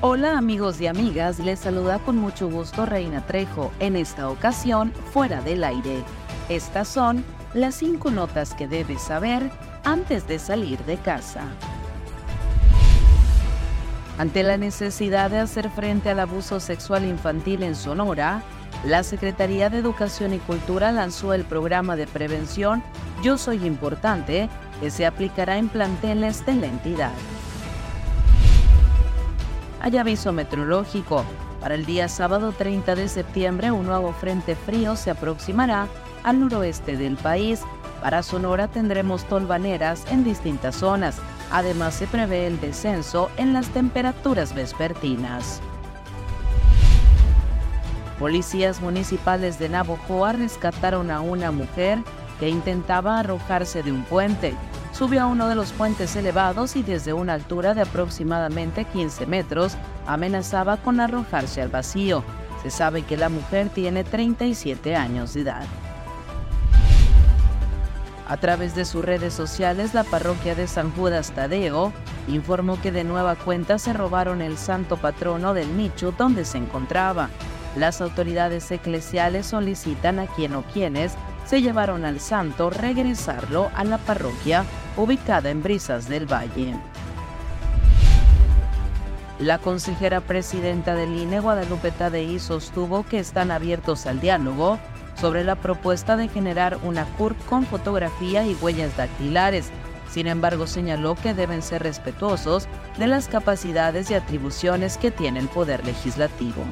Hola amigos y amigas, les saluda con mucho gusto Reina Trejo, en esta ocasión fuera del aire. Estas son las cinco notas que debes saber antes de salir de casa. Ante la necesidad de hacer frente al abuso sexual infantil en Sonora, la Secretaría de Educación y Cultura lanzó el programa de prevención Yo Soy Importante, que se aplicará en planteles de la entidad hay aviso meteorológico. Para el día sábado 30 de septiembre, un nuevo frente frío se aproximará al noroeste del país. Para Sonora tendremos tolvaneras en distintas zonas. Además, se prevé el descenso en las temperaturas vespertinas. Policías municipales de Navojoa rescataron a una mujer que intentaba arrojarse de un puente subió a uno de los puentes elevados y desde una altura de aproximadamente 15 metros amenazaba con arrojarse al vacío. Se sabe que la mujer tiene 37 años de edad. A través de sus redes sociales, la parroquia de San Judas Tadeo informó que de nueva cuenta se robaron el santo patrono del nicho donde se encontraba. Las autoridades eclesiales solicitan a quien o quienes se llevaron al santo regresarlo a la parroquia ubicada en Brisas del Valle. La consejera presidenta del INE, Guadalupe Tadei, sostuvo que están abiertos al diálogo sobre la propuesta de generar una CURP con fotografía y huellas dactilares. Sin embargo, señaló que deben ser respetuosos de las capacidades y atribuciones que tiene el Poder Legislativo.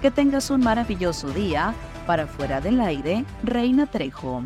Que tengas un maravilloso día para fuera del aire, Reina Trejo.